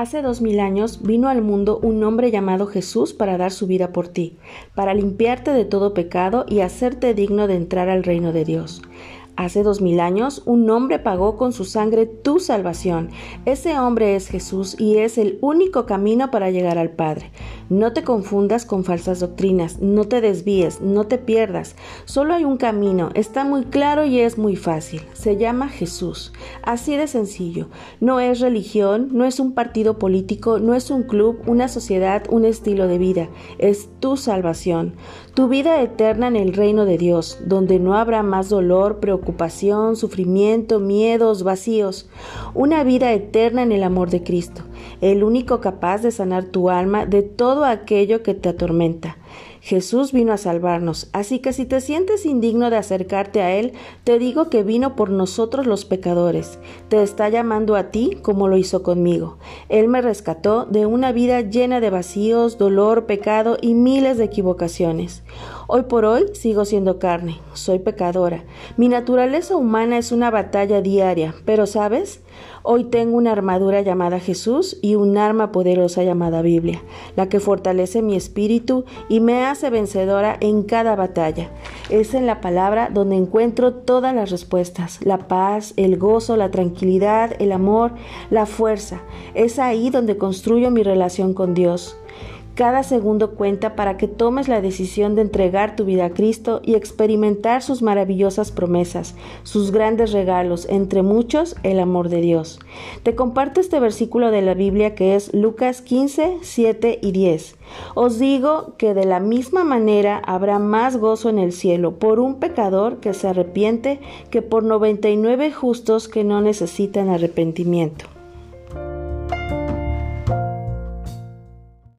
Hace dos mil años vino al mundo un hombre llamado Jesús para dar su vida por ti, para limpiarte de todo pecado y hacerte digno de entrar al reino de Dios. Hace dos mil años un hombre pagó con su sangre tu salvación. Ese hombre es Jesús y es el único camino para llegar al Padre. No te confundas con falsas doctrinas, no te desvíes, no te pierdas. Solo hay un camino, está muy claro y es muy fácil. Se llama Jesús. Así de sencillo. No es religión, no es un partido político, no es un club, una sociedad, un estilo de vida. Es tu salvación, tu vida eterna en el reino de Dios, donde no habrá más dolor, preocupación, sufrimiento, miedos, vacíos. Una vida eterna en el amor de Cristo, el único capaz de sanar tu alma de todo aquello que te atormenta. Jesús vino a salvarnos, así que si te sientes indigno de acercarte a Él, te digo que vino por nosotros los pecadores. Te está llamando a ti como lo hizo conmigo. Él me rescató de una vida llena de vacíos, dolor, pecado y miles de equivocaciones. Hoy por hoy sigo siendo carne, soy pecadora. Mi naturaleza humana es una batalla diaria, pero ¿sabes? Hoy tengo una armadura llamada Jesús y un arma poderosa llamada Biblia, la que fortalece mi espíritu y me hace vencedora en cada batalla. Es en la palabra donde encuentro todas las respuestas, la paz, el gozo, la tranquilidad, el amor, la fuerza. Es ahí donde construyo mi relación con Dios. Cada segundo cuenta para que tomes la decisión de entregar tu vida a Cristo y experimentar sus maravillosas promesas, sus grandes regalos, entre muchos el amor de Dios. Te comparto este versículo de la Biblia que es Lucas 15, 7 y 10. Os digo que de la misma manera habrá más gozo en el cielo por un pecador que se arrepiente que por 99 justos que no necesitan arrepentimiento.